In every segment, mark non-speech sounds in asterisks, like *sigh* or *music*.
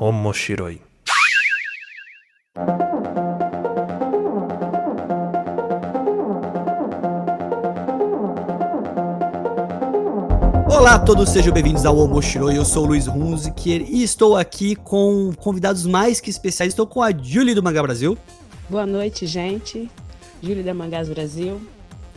Omoshiroi. Olá a todos, sejam bem-vindos ao Omoshiroi. Eu sou o Luiz Hunziker e estou aqui com convidados mais que especiais. Estou com a Julie do Mangá Brasil. Boa noite, gente. Julie da Mangás Brasil.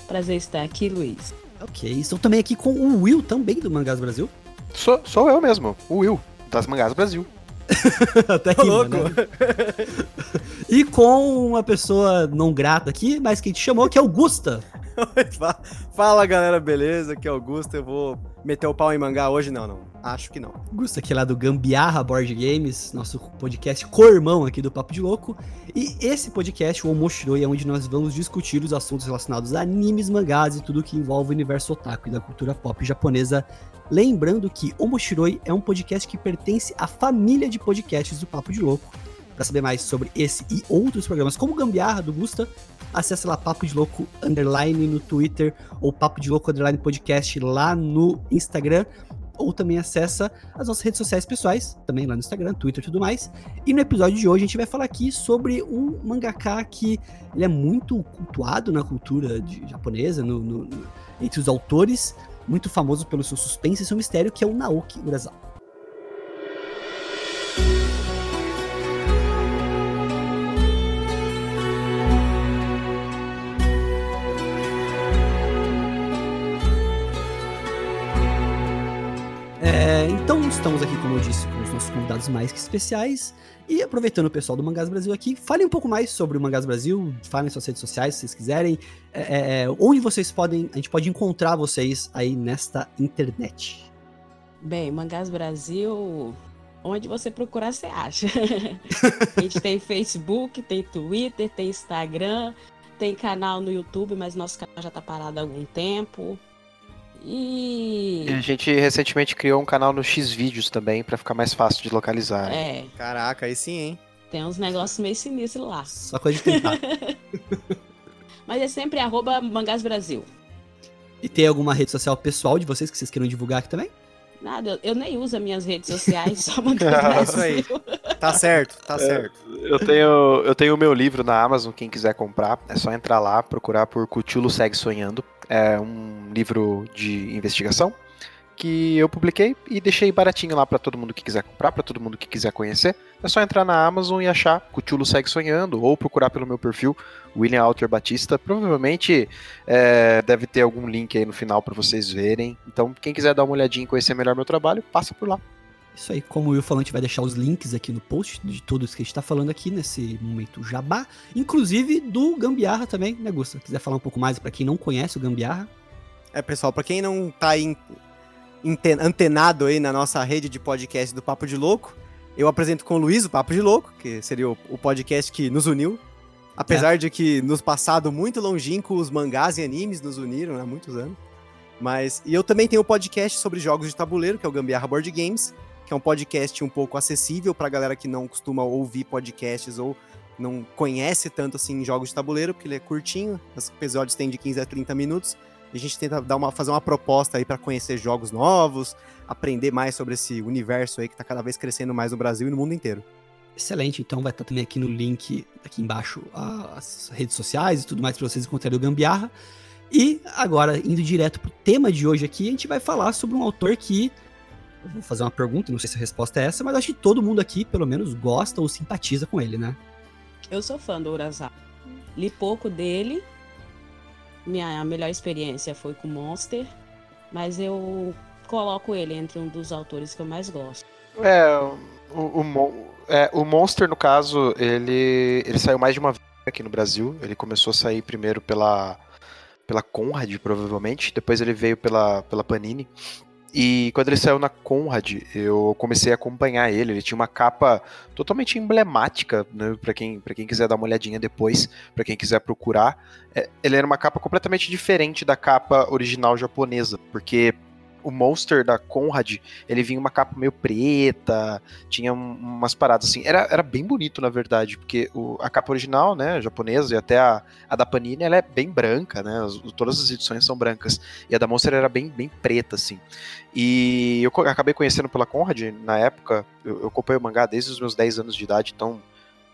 Prazer estar aqui, Luiz. Ok, estou também aqui com o Will, também do Mangás Brasil. Sou, sou eu mesmo, o Will, das Mangás Brasil. *laughs* Até que louco. Né? e com uma pessoa não grata aqui, mas que te chamou, que é Augusta. *laughs* Fala galera, beleza? Aqui é Augusto. Eu vou meter o pau em mangá hoje? Não, não. Acho que não. Augusto aqui lá do Gambiarra Board Games, nosso podcast co-irmão aqui do Papo de Louco. E esse podcast, o Omoshiroi, é onde nós vamos discutir os assuntos relacionados a animes, mangás e tudo que envolve o universo otaku e da cultura pop japonesa. Lembrando que Omoshiroi é um podcast que pertence à família de podcasts do Papo de Louco. Para saber mais sobre esse e outros programas, como Gambiarra do Gusta, acesse lá Papo de Louco Underline no Twitter ou Papo de Louco Underline Podcast lá no Instagram ou também acessa as nossas redes sociais pessoais, também lá no Instagram, Twitter e tudo mais. E no episódio de hoje a gente vai falar aqui sobre um mangaka que ele é muito cultuado na cultura de, japonesa, no, no, no, entre os autores, muito famoso pelo seu suspense e seu mistério, que é o Naoki Urasawa. Estamos aqui, como eu disse, com os nossos convidados mais que especiais. E aproveitando o pessoal do Mangás Brasil aqui, falem um pouco mais sobre o Mangás Brasil, falem suas redes sociais se vocês quiserem. É, é, é, onde vocês podem. A gente pode encontrar vocês aí nesta internet. Bem, Mangás Brasil, onde você procurar, você acha. *laughs* a gente tem Facebook, tem Twitter, tem Instagram, tem canal no YouTube, mas nosso canal já tá parado há algum tempo. E... e... a gente recentemente criou um canal no Xvideos também para ficar mais fácil de localizar. Né? É. Caraca, aí sim, hein? Tem uns negócios meio sinistros lá. Só coisa de tentar. *laughs* Mas é sempre arroba Mangás Brasil. E tem alguma rede social pessoal de vocês que vocês queiram divulgar aqui também? Nada, eu nem uso as minhas redes sociais, *laughs* só Mangás Brasil. Tá certo, tá é, certo. Eu tenho eu tenho o meu livro na Amazon, quem quiser comprar, é só entrar lá, procurar por Cutulo Segue Sonhando é um livro de investigação que eu publiquei e deixei baratinho lá para todo mundo que quiser comprar, para todo mundo que quiser conhecer. É só entrar na Amazon e achar Cthulhu Segue Sonhando ou procurar pelo meu perfil, William Alter Batista. Provavelmente é, deve ter algum link aí no final para vocês verem. Então, quem quiser dar uma olhadinha e conhecer melhor meu trabalho, passa por lá. Isso aí, como o Will falou, a gente vai deixar os links aqui no post de todos que a gente tá falando aqui nesse momento jabá, inclusive do Gambiarra também, né, Gusta? Quiser falar um pouco mais para quem não conhece o Gambiarra? É, pessoal, para quem não tá aí antenado aí na nossa rede de podcast do Papo de Louco, eu apresento com o Luiz o Papo de Louco, que seria o, podcast que nos uniu. Apesar é. de que nos passado muito longínquo os mangás e animes nos uniram há muitos anos. Mas e eu também tenho o um podcast sobre jogos de tabuleiro, que é o Gambiarra Board Games, que é um podcast um pouco acessível para galera que não costuma ouvir podcasts ou não conhece tanto assim jogos de tabuleiro, porque ele é curtinho, os episódios têm de 15 a 30 minutos. A gente tenta dar uma, fazer uma proposta aí para conhecer jogos novos, aprender mais sobre esse universo aí que está cada vez crescendo mais no Brasil e no mundo inteiro. Excelente, então vai estar também aqui no link, aqui embaixo, as redes sociais e tudo mais para vocês encontrarem o Gambiarra. E agora, indo direto pro tema de hoje aqui, a gente vai falar sobre um autor que vou fazer uma pergunta, não sei se a resposta é essa, mas acho que todo mundo aqui, pelo menos, gosta ou simpatiza com ele, né? Eu sou fã do Urasawa. Li pouco dele. Minha melhor experiência foi com Monster, mas eu coloco ele entre um dos autores que eu mais gosto. É, o, o, é, o Monster, no caso, ele, ele saiu mais de uma vez aqui no Brasil. Ele começou a sair primeiro pela, pela Conrad, provavelmente. Depois ele veio pela, pela Panini. E quando ele saiu na Conrad, eu comecei a acompanhar ele. Ele tinha uma capa totalmente emblemática, né, para quem, quem quiser dar uma olhadinha depois, para quem quiser procurar. É, ele era uma capa completamente diferente da capa original japonesa, porque o Monster da Conrad, ele vinha uma capa meio preta, tinha um, umas paradas assim. Era, era bem bonito, na verdade, porque o, a capa original, né, japonesa, e até a, a da Panini, ela é bem branca, né? As, todas as edições são brancas. E a da Monster era bem, bem preta, assim. E eu acabei conhecendo pela Conrad na época. Eu, eu acompanho o mangá desde os meus 10 anos de idade, então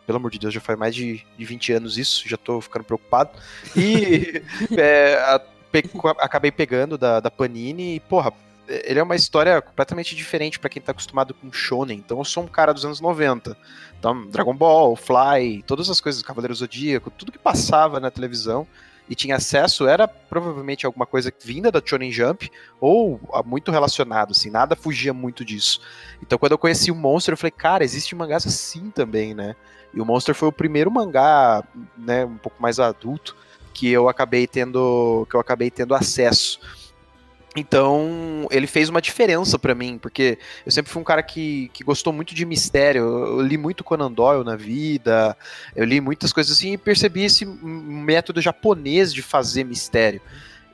pelo amor de Deus, já faz mais de, de 20 anos isso, já tô ficando preocupado. E *laughs* é, a, pe acabei pegando da, da Panini e, porra, ele é uma história completamente diferente para quem tá acostumado com shonen. Então eu sou um cara dos anos 90. Então, Dragon Ball, Fly, todas as coisas, Cavaleiro Zodíaco, tudo que passava na televisão e tinha acesso era provavelmente alguma coisa vinda da Shonen Jump ou muito relacionado, assim, nada fugia muito disso. Então quando eu conheci o Monster, eu falei, cara, existe mangás assim também, né? E o Monster foi o primeiro mangá, né, um pouco mais adulto que eu acabei tendo que eu acabei tendo acesso. Então, ele fez uma diferença para mim, porque eu sempre fui um cara que, que gostou muito de mistério. Eu, li muito Conan Doyle na vida, eu li muitas coisas assim e percebi esse método japonês de fazer mistério.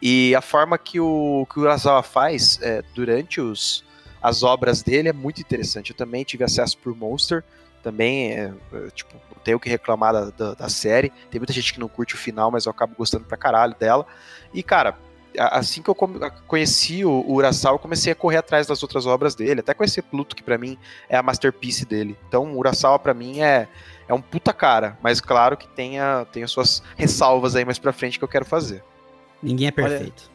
E a forma que o, que o Urasawa faz é, durante os, as obras dele é muito interessante. Eu também tive acesso por Monster, também, é, é, tipo, não tenho o que reclamar da, da, da série. Tem muita gente que não curte o final, mas eu acabo gostando pra caralho dela. E, cara, assim que eu conheci o, Urasawa, eu comecei a correr atrás das outras obras dele, até conhecer Pluto, que para mim é a masterpiece dele. Então, o Urasawa para mim é, é um puta cara, mas claro que tem, a, tem as suas ressalvas aí mais pra frente que eu quero fazer. Ninguém é perfeito. Olha,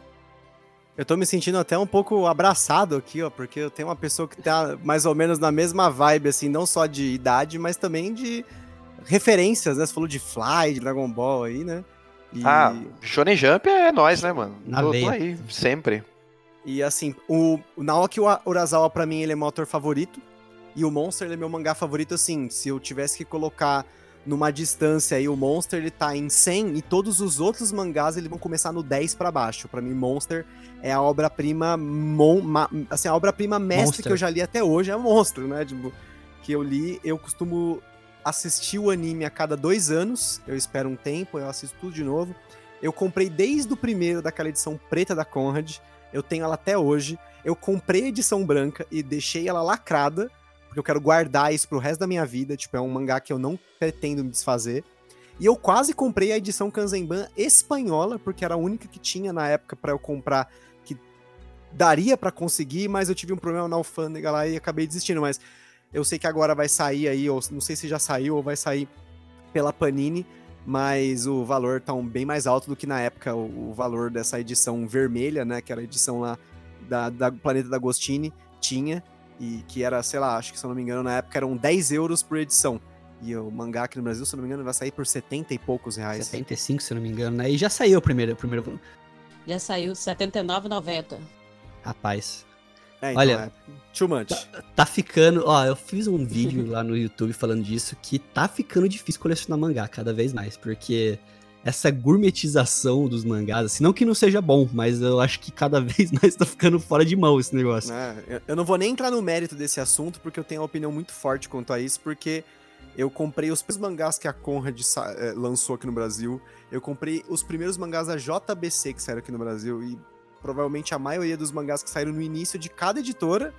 eu tô me sentindo até um pouco abraçado aqui, ó, porque eu tenho uma pessoa que tá mais ou menos na mesma vibe, assim, não só de idade, mas também de referências, né? Você falou de Fly, de Dragon Ball aí, né? E... Ah, Shonen Jump é nós, né, mano? Na tô, tô aí, sempre. E assim, o Naoki Urasawa, pra mim, ele é meu autor favorito. E o Monster, ele é meu mangá favorito, assim. Se eu tivesse que colocar numa distância aí, o Monster, ele tá em 100 e todos os outros mangás, eles vão começar no 10 para baixo. Para mim, Monster é a obra-prima, assim, a obra-prima mestre Monster. que eu já li até hoje é Monstro, né? Tipo, que eu li, eu costumo assistir o anime a cada dois anos. Eu espero um tempo, eu assisto tudo de novo. Eu comprei desde o primeiro daquela edição preta da Conrad. Eu tenho ela até hoje. Eu comprei a edição branca e deixei ela lacrada, porque eu quero guardar isso pro resto da minha vida. Tipo, é um mangá que eu não pretendo me desfazer. E eu quase comprei a edição Kanzenban espanhola, porque era a única que tinha na época para eu comprar, que daria para conseguir, mas eu tive um problema na alfândega lá e acabei desistindo. Mas eu sei que agora vai sair aí, ou não sei se já saiu ou vai sair pela Panini, mas o valor tá um bem mais alto do que na época o, o valor dessa edição vermelha, né? Que era a edição lá da, da Planeta da Agostini, tinha, e que era, sei lá, acho que se eu não me engano, na época eram 10 euros por edição. E o mangá aqui no Brasil, se eu não me engano, vai sair por 70 e poucos reais. 75, se eu não me engano, né? E já saiu o primeiro, o primeiro. Já saiu, 79,90. Rapaz, é, então, Olha, é too much. Tá, tá, ficando. Ó, eu fiz um vídeo lá no YouTube falando disso que tá ficando difícil colecionar mangá cada vez mais, porque essa gourmetização dos mangás, assim, não que não seja bom, mas eu acho que cada *laughs* vez mais tá ficando fora de mão esse negócio. É, eu não vou nem entrar no mérito desse assunto, porque eu tenho uma opinião muito forte quanto a isso, porque eu comprei os primeiros mangás que a Conrad eh, lançou aqui no Brasil. Eu comprei os primeiros mangás da JBC que saíram aqui no Brasil. E provavelmente a maioria dos mangás que saíram no início de cada editora,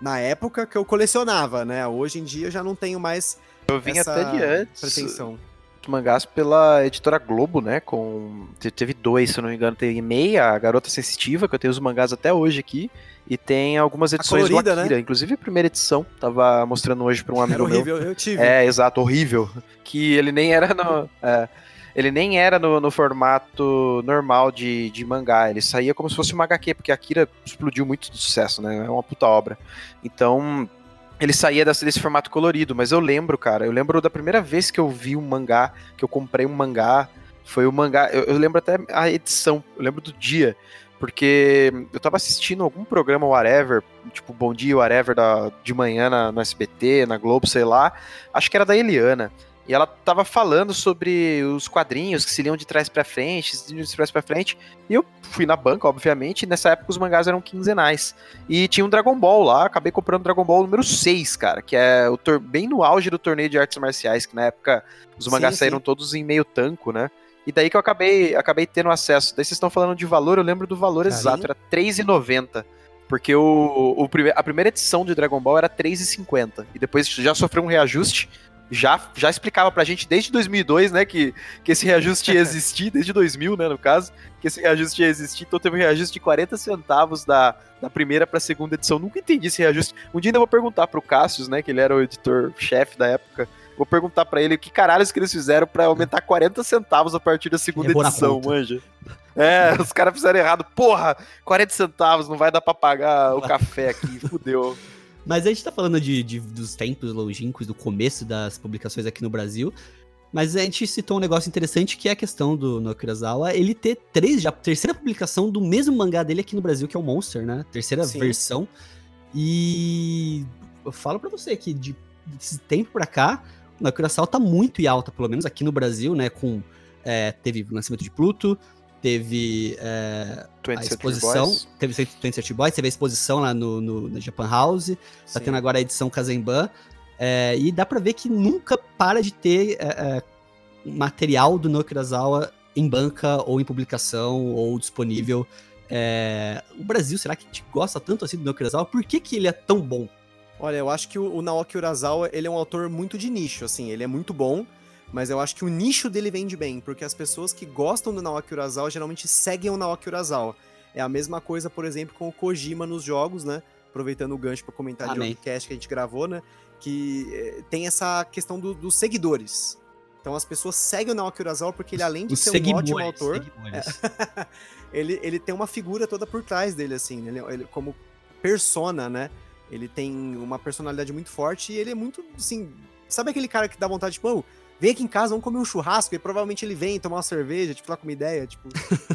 na época que eu colecionava, né? Hoje em dia eu já não tenho mais eu vim essa até de antes. pretensão. Mangás pela editora Globo, né? Com teve dois, se eu não me engano, tem meia, a Garota Sensitiva, que eu tenho os mangás até hoje aqui, e tem algumas edições colorida, do Akira, né? inclusive a primeira edição, tava mostrando hoje para um *laughs* amigo era horrível, meu. eu tive. É, exato, horrível, que ele nem era no é, ele nem era no, no formato normal de, de mangá, ele saía como se fosse uma HQ, porque Akira explodiu muito de sucesso, né? É uma puta obra. Então, ele saía desse, formato colorido, mas eu lembro, cara, eu lembro da primeira vez que eu vi um mangá, que eu comprei um mangá, foi o mangá, eu, eu lembro até a edição, eu lembro do dia, porque eu tava assistindo algum programa whatever, tipo Bom Dia Whatever da, de manhã na, no SBT, na Globo, sei lá, acho que era da Eliana. E ela tava falando sobre os quadrinhos que se liam de trás para frente, de trás para frente. E eu fui na banca, obviamente, e nessa época os mangás eram quinzenais. E tinha um Dragon Ball lá, acabei comprando Dragon Ball número 6, cara, que é o bem no auge do torneio de artes marciais, que na época os mangás sim, saíram sim. todos em meio tanco, né? E daí que eu acabei, acabei tendo acesso. Daí vocês estão falando de valor, eu lembro do valor Carinho. exato, era R$3,90 Porque o, o a primeira edição de Dragon Ball era 3,50. E depois já sofreu um reajuste. Já, já explicava pra gente desde 2002, né, que, que esse reajuste ia existir, desde 2000, né, no caso, que esse reajuste ia existir. Então teve um reajuste de 40 centavos da, da primeira pra segunda edição. Nunca entendi esse reajuste. Um dia ainda vou perguntar pro Cassius, né, que ele era o editor-chefe da época. Vou perguntar para ele o que caralhos que eles fizeram para aumentar 40 centavos a partir da segunda edição, manja. É, *laughs* os caras fizeram errado. Porra, 40 centavos, não vai dar pra pagar o café aqui, fudeu. Mas a gente tá falando de, de, dos tempos longínquos, do começo das publicações aqui no Brasil. Mas a gente citou um negócio interessante que é a questão do no Kurosawa, ele ter três, já terceira publicação do mesmo mangá dele aqui no Brasil, que é o Monster, né? Terceira Sim. versão. E eu falo para você que de, desse tempo pra cá, o Kurosawa tá muito em alta, pelo menos aqui no Brasil, né? Com é, teve o lançamento de Pluto, teve é, a exposição, teve 27 Boys, teve a exposição lá no, no, no Japan House, tá Sim. tá tendo agora a edição Kazemban, é, e dá pra ver que nunca para de ter é, é material do Nokurazawa em banca, ou em publicação, ou disponível. É, o Brasil, será que te gosta tanto assim do Nokurazawa? Por que, que ele é tão bom? Olha, eu acho que o, o Naoki Urasawa, ele é um autor muito de nicho, assim, ele é muito bom, mas eu acho que o nicho dele vende bem, porque as pessoas que gostam do Naoki Urasawa geralmente seguem o Naoki Urasawa. É a mesma coisa, por exemplo, com o Kojima nos jogos, né? Aproveitando o gancho para comentar Amém. de podcast que a gente gravou, né? Que eh, tem essa questão do, dos seguidores. Então as pessoas seguem o Naoki Urasawa porque ele, além de Os ser um ótimo autor, é, *laughs* ele, ele tem uma figura toda por trás dele, assim, ele, ele, como persona, né? Ele tem uma personalidade muito forte e ele é muito, assim... Sabe aquele cara que dá vontade, tipo, oh, vem aqui em casa, vamos comer um churrasco, e provavelmente ele vem tomar uma cerveja, tipo, com uma ideia, tipo.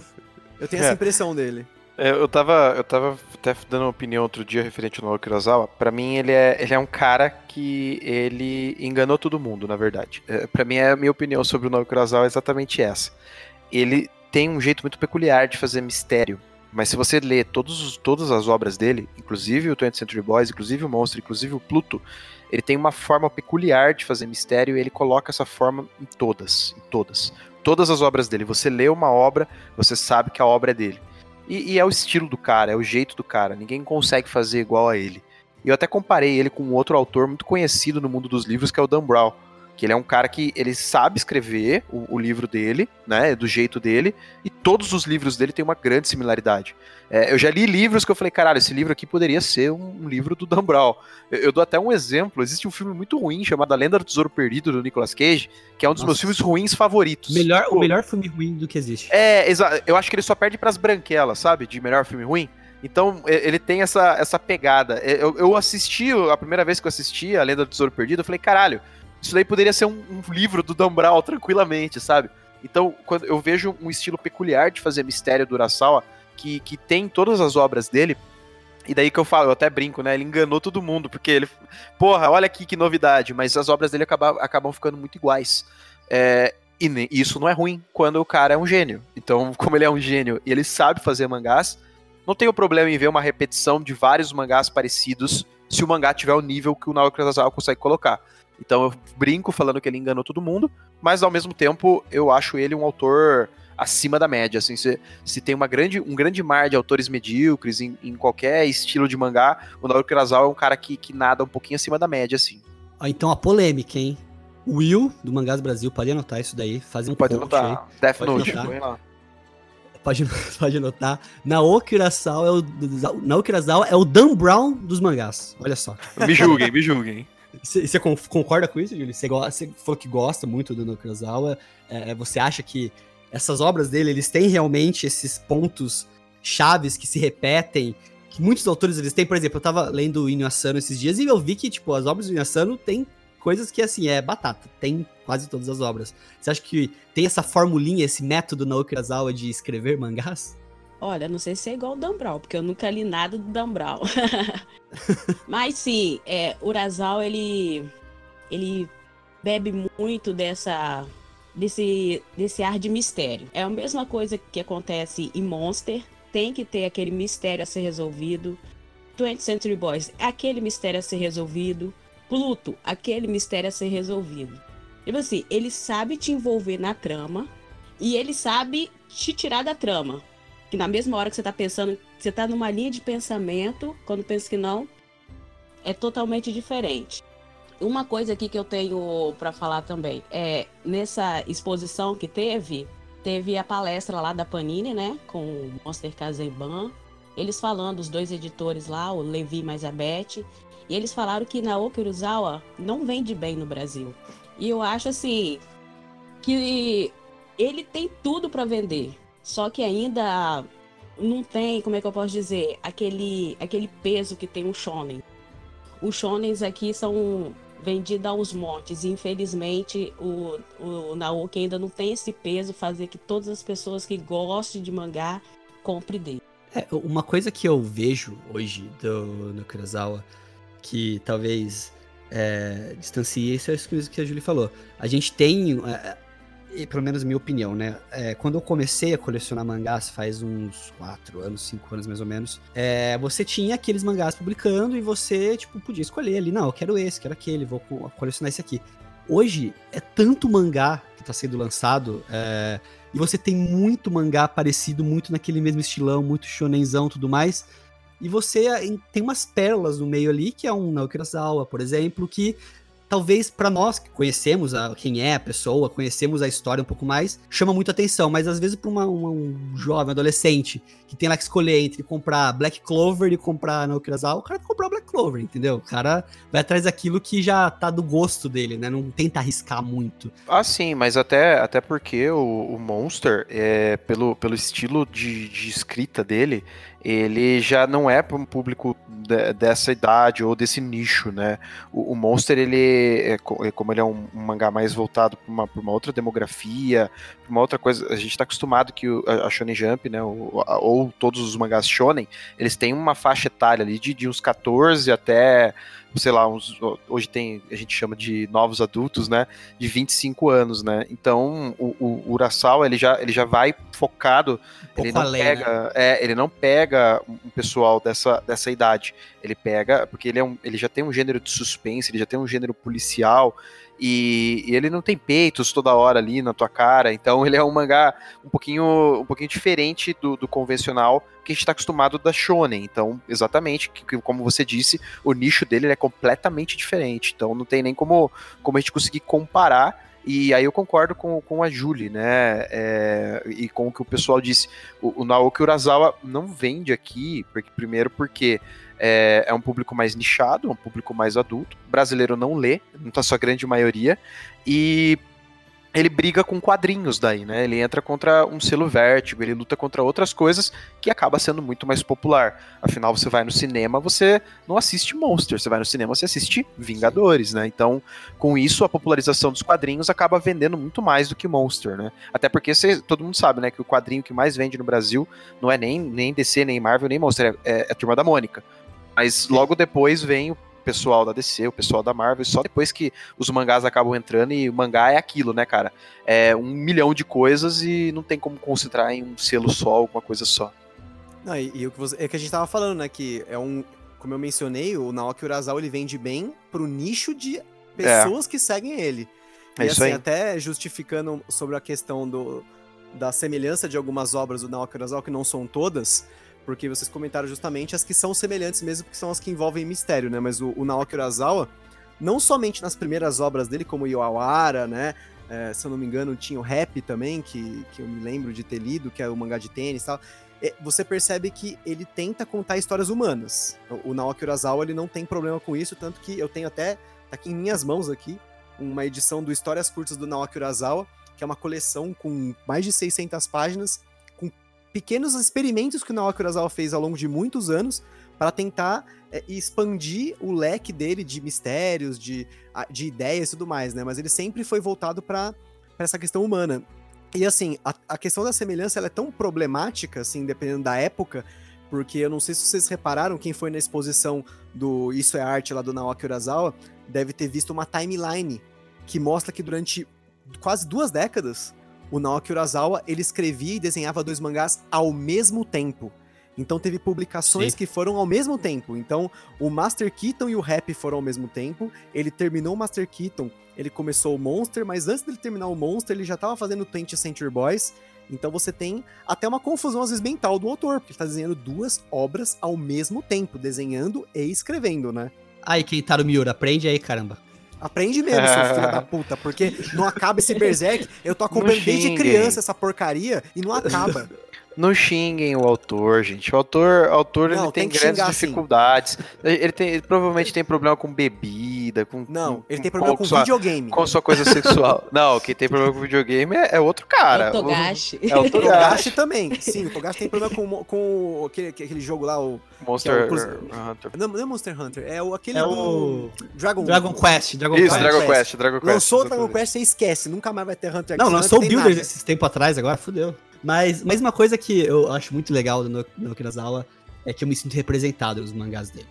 *laughs* eu tenho é. essa impressão dele. É, eu tava, eu tava até dando uma opinião outro dia referente ao Naoki Kurosawa. Pra mim, ele é, ele é um cara que ele enganou todo mundo, na verdade. É, pra mim, a minha opinião sobre o Naoki Kurosawa é exatamente essa. Ele tem um jeito muito peculiar de fazer mistério. Mas se você lê todos, todas as obras dele, inclusive o 20th Century Boys, inclusive o Monstro, inclusive o Pluto, ele tem uma forma peculiar de fazer mistério e ele coloca essa forma em todas, em todas. Todas as obras dele. Você lê uma obra, você sabe que a obra é dele. E, e é o estilo do cara, é o jeito do cara. Ninguém consegue fazer igual a ele. Eu até comparei ele com um outro autor muito conhecido no mundo dos livros, que é o Dan Brown que ele é um cara que ele sabe escrever o, o, livro dele, né, do jeito dele, e todos os livros dele têm uma grande similaridade. É, eu já li livros que eu falei, caralho, esse livro aqui poderia ser um, um livro do Dan Brown. Eu, eu, dou até um exemplo, existe um filme muito ruim chamado A Lenda do Tesouro Perdido, do Nicolas Cage, que é um dos Nossa. meus filmes ruins favoritos. Melhor, Pô, o melhor filme ruim do que existe. É, eu acho que ele só perde pras branquelas, sabe, de melhor filme ruim. Então, ele tem essa, essa pegada. Eu, eu assisti, a primeira vez que eu assisti A Lenda do Tesouro Perdido, eu falei, caralho, isso daí poderia ser um, um livro do Dan tranquilamente, sabe? Então, quando eu vejo um estilo peculiar de fazer mistério do Urasawa, que, que tem todas as obras dele, e daí que eu falo, eu até brinco, né? Ele enganou todo mundo, porque ele. Porra, olha aqui que novidade, mas as obras dele acabam, acabam ficando muito iguais. É, e isso não é ruim quando o cara é um gênio. Então, *laughs* como ele é um gênio e ele sabe fazer mangás, não tenho problema em ver uma repetição de vários mangás parecidos se o mangá tiver o nível que o Naoki Urasawa consegue colocar. Então eu brinco falando que ele enganou todo mundo, mas ao mesmo tempo eu acho ele um autor acima da média. Assim, se, se tem uma grande, um grande mar de autores medíocres em, em qualquer estilo de mangá, o Naoki Urasawa é um cara que, que nada um pouquinho acima da média, assim. Ah, então a polêmica, hein? Will, do Mangás Brasil, pode anotar isso daí, fazer um Pode anotar. Aí. Death pode Note, anotar. Pode, *laughs* pode anotar. Naoki Urasawa é o, Naoki Urasawa é o Dan Brown dos mangás. Olha só. Me julguem, me julguem. Você concorda com isso, Júlio? Você, falou que gosta muito do Nokurazawa. É, você acha que essas obras dele, eles têm realmente esses pontos chaves que se repetem, que muitos autores eles têm. Por exemplo, eu tava lendo o Inyo Asano esses dias e eu vi que, tipo, as obras do Inyo Asano têm coisas que, assim, é batata. Tem quase todas as obras. Você acha que tem essa formulinha, esse método na Okurazawa de escrever mangás? Olha, não sei se é igual o Dan Brown, porque eu nunca li nada do Dan Brown. *laughs* Mas sim, é, Urasawa, ele, ele bebe muito dessa desse, desse ar de mistério. É a mesma coisa que acontece em Monster, tem que ter aquele mistério a ser resolvido. 20th Century Boys, aquele mistério a ser resolvido. Pluto, aquele mistério a ser resolvido. Tipo assim, ele sabe te envolver na trama e ele sabe te tirar da trama que na mesma hora que você tá pensando, você tá numa linha de pensamento, quando pensa que não, é totalmente diferente. Uma coisa aqui que eu tenho para falar também é nessa exposição que teve, teve a palestra lá da Panini, né, com o Monster Kazemban, eles falando, os dois editores lá, o Levi mais a Beth, e eles falaram que Naoki Urasawa não vende bem no Brasil. E eu acho assim que ele tem tudo para vender, só que ainda não tem, como é que eu posso dizer, aquele aquele peso que tem um shonen. Os shonens aqui são vendidos aos montes e infelizmente o, o Naoki ainda não tem esse peso fazer que todas as pessoas que gostem de mangá comprem dele. É, uma coisa que eu vejo hoje do, no Kurosawa, que talvez é, distancie isso é isso que a Julie falou. A gente tem, é, é pelo menos minha opinião, né? É, quando eu comecei a colecionar mangás, faz uns 4 anos, 5 anos mais ou menos, é, você tinha aqueles mangás publicando e você, tipo, podia escolher ali, não, eu quero esse, quero aquele, vou colecionar esse aqui. Hoje, é tanto mangá que está sendo lançado, é, e você tem muito mangá parecido, muito naquele mesmo estilão, muito shonenzão tudo mais. E você tem umas pérolas no meio ali, que é um Naoki Urasawa, por exemplo, que talvez para nós que conhecemos a, quem é a pessoa, conhecemos a história um pouco mais, chama muita atenção, mas às vezes para um jovem, adolescente, que tem lá que escolher entre comprar Black Clover e comprar no Urasawa, o cara vai comprar Black Clover, entendeu? O cara vai atrás daquilo que já tá do gosto dele, né? Não tenta arriscar muito. Ah, sim, mas até, até porque o, o Monster, é, pelo, pelo estilo de, de escrita dele, ele já não é para um público de, dessa idade ou desse nicho, né? O, o Monster, ele, é, é como ele é um, um mangá mais voltado para uma, uma, outra demografia, uma outra coisa, a gente está acostumado que o, a Shonen Jump, né, ou, ou, todos os mangás Shonen, eles têm uma faixa etária ali de, de uns 14 até sei lá, uns, hoje tem, a gente chama de novos adultos, né, de 25 anos, né, então o, o Urasawa, ele já, ele já vai focado, um ele não além, pega, né? é, ele não pega um pessoal dessa, dessa idade, ele pega, porque ele, é um, ele já tem um gênero de suspense, ele já tem um gênero policial, e, e, ele não tem peitos toda hora ali na tua cara, então ele é um mangá um pouquinho, um pouquinho diferente do, do convencional que a gente está acostumado da shonen. Então, exatamente, que, como você disse, o nicho dele é completamente diferente. Então, não tem nem como, como a gente conseguir comparar. E aí eu concordo com, com a Julie, né? É, e com o que o pessoal disse. O, o Naoki Urasawa não vende aqui, porque, primeiro porque é, é um público mais nichado, é um público mais adulto. O brasileiro não lê, não tá sua grande maioria. E ele briga com quadrinhos daí, né? Ele entra contra um selo vértigo, ele luta contra outras coisas que acaba sendo muito mais popular. Afinal, você vai no cinema, você não assiste Monster, você vai no cinema, você assiste Vingadores, né? Então, com isso, a popularização dos quadrinhos acaba vendendo muito mais do que Monster, né? Até porque todo mundo sabe, né, que o quadrinho que mais vende no Brasil não é nem, nem DC, nem Marvel, nem Monster, é, é a Turma da Mônica. Mas logo depois vem o pessoal da DC, o pessoal da Marvel, só depois que os mangás acabam entrando e o mangá é aquilo, né, cara? É um milhão de coisas e não tem como concentrar em um selo só, alguma coisa só. Não, e, e o que você, é que a gente tava falando, né, que é um, como eu mencionei, o Naoki Urasawa ele vende bem pro nicho de pessoas é. que seguem ele. É e assim, aí. até justificando sobre a questão do, da semelhança de algumas obras do Naoki Urasawa, que não são todas, porque vocês comentaram justamente as que são semelhantes mesmo, porque são as que envolvem mistério, né? Mas o, o Naoki Urasawa, não somente nas primeiras obras dele, como Yoawara, né? É, se eu não me engano, tinha o Rap também, que, que eu me lembro de ter lido, que é o mangá de tênis e tal. É, você percebe que ele tenta contar histórias humanas. O, o Naoki Urasawa, ele não tem problema com isso, tanto que eu tenho até, tá aqui em minhas mãos aqui, uma edição do Histórias Curtas do Naoki Urasawa, que é uma coleção com mais de 600 páginas, pequenos experimentos que o Naoki Urasawa fez ao longo de muitos anos para tentar é, expandir o leque dele de mistérios, de, de ideias e tudo mais, né? Mas ele sempre foi voltado para essa questão humana. E assim, a, a questão da semelhança é tão problemática, assim, dependendo da época, porque eu não sei se vocês repararam, quem foi na exposição do Isso é Arte lá do Naoki Urasawa, deve ter visto uma timeline que mostra que durante quase duas décadas o Naoki Urasawa, ele escrevia e desenhava dois mangás ao mesmo tempo. Então teve publicações Sim. que foram ao mesmo tempo. Então o Master Keaton e o Rap foram ao mesmo tempo. Ele terminou o Master Keaton, ele começou o Monster, mas antes dele terminar o Monster, ele já estava fazendo 20th Century Boys. Então você tem até uma confusão, às vezes, mental do autor, porque ele tá desenhando duas obras ao mesmo tempo, desenhando e escrevendo, né? Aí, Keitaro Miura, aprende aí, caramba. Aprende mesmo, seu filho da *laughs* puta, porque não acaba esse Berserk. Eu tô *laughs* acompanhando desde criança essa porcaria e não acaba. Não xinguem o autor, gente. O autor, o autor Não, ele tem, tem grandes dificuldades. Ele, tem, ele provavelmente tem problema com bebida, com. Não, com- ele tem problema com sua, videogame. com sua coisa sexual. *laughs* Não, quem tem problema com videogame é, é outro cara. o Togashi. É o Togashi. Também. Sim, o Togashi tem problema com, com aquele, aquele jogo lá, o. Monster é o- Hunter. Não, não é Monster Hunter, é o, aquele É do o Dragon, Dragon Quest, Dragon Isso, Quest. Dragon Quest. Quest, Dragon Quest. Lançou o Dragon. Quest, você esquece, nunca mais vai ter Hunter Não, x lançou o Builders esses tempo atrás, agora fudeu. Mas, mas uma coisa que eu acho muito legal do No- Kirazawa é que eu me sinto representado nos mangás dele.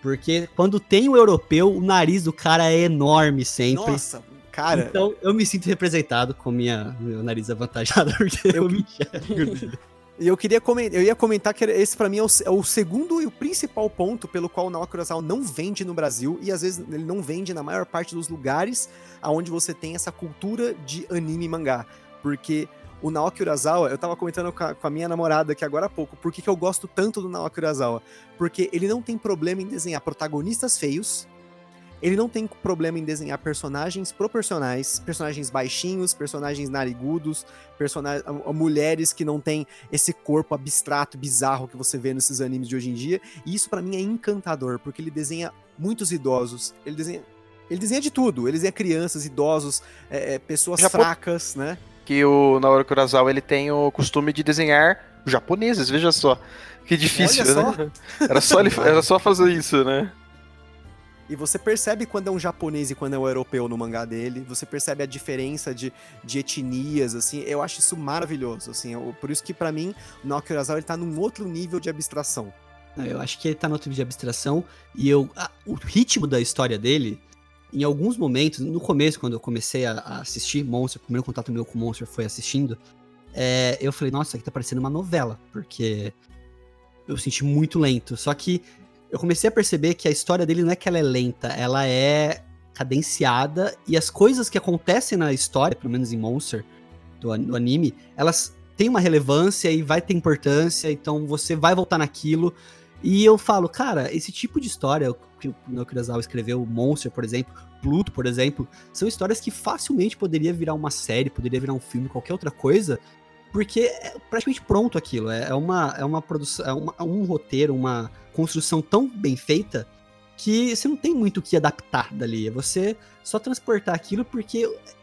Porque quando tem o europeu, o nariz do cara é enorme sempre. Nossa, cara, Então eu me sinto representado com minha, meu nariz avantajado, *laughs* porque eu, me enxergo. *laughs* E eu queria comentar, eu ia comentar que esse pra mim é o, é o segundo e o principal ponto pelo qual o Naoki não vende no Brasil e às vezes ele não vende na maior parte dos lugares aonde você tem essa cultura de anime e mangá, porque o Naoki Urasawa, eu tava comentando com a, com a minha namorada aqui agora há pouco, por que que eu gosto tanto do Naoki Urasawa? Porque ele não tem problema em desenhar protagonistas feios, ele não tem problema em desenhar personagens proporcionais, personagens baixinhos, personagens narigudos, persona- a- a- mulheres que não têm esse corpo abstrato, bizarro que você vê nesses animes de hoje em dia. E isso pra mim é encantador, porque ele desenha muitos idosos, ele desenha. Ele desenha de tudo, ele desenha crianças, idosos, é, é, pessoas fracas, né? Que o Naoki Kurosawa ele tem o costume de desenhar japoneses, veja só. Que difícil, Olha só. né? Era só, ele, era só fazer isso, né? E você percebe quando é um japonês e quando é um europeu no mangá dele. Você percebe a diferença de, de etnias, assim. Eu acho isso maravilhoso, assim. eu- por isso que pra mim, o Naoki Urasawa ele tá num outro nível de abstração. Eu acho que ele tá no outro nível de abstração e eu, a- o ritmo da história dele, em alguns momentos, no começo, quando eu comecei a, a assistir Monster, o primeiro contato meu com Monster foi assistindo, é, eu falei, nossa, isso aqui tá parecendo uma novela, porque eu senti muito lento. Só que eu comecei a perceber que a história dele não é que ela é lenta, ela é cadenciada e as coisas que acontecem na história, pelo menos em Monster, do, do anime, elas têm uma relevância e vai ter importância, então você vai voltar naquilo. E eu falo, cara, esse tipo de história que o Naoki Urasawa escreveu, Monster, por exemplo, Pluto, por exemplo, são histórias que facilmente poderia virar uma série, poderia virar um filme, qualquer outra coisa, porque é praticamente pronto aquilo. É é uma, é uma produção, é uma- um roteiro, uma construção tão bem feita que você não tem muito o que adaptar dali. É você só transportar aquilo porque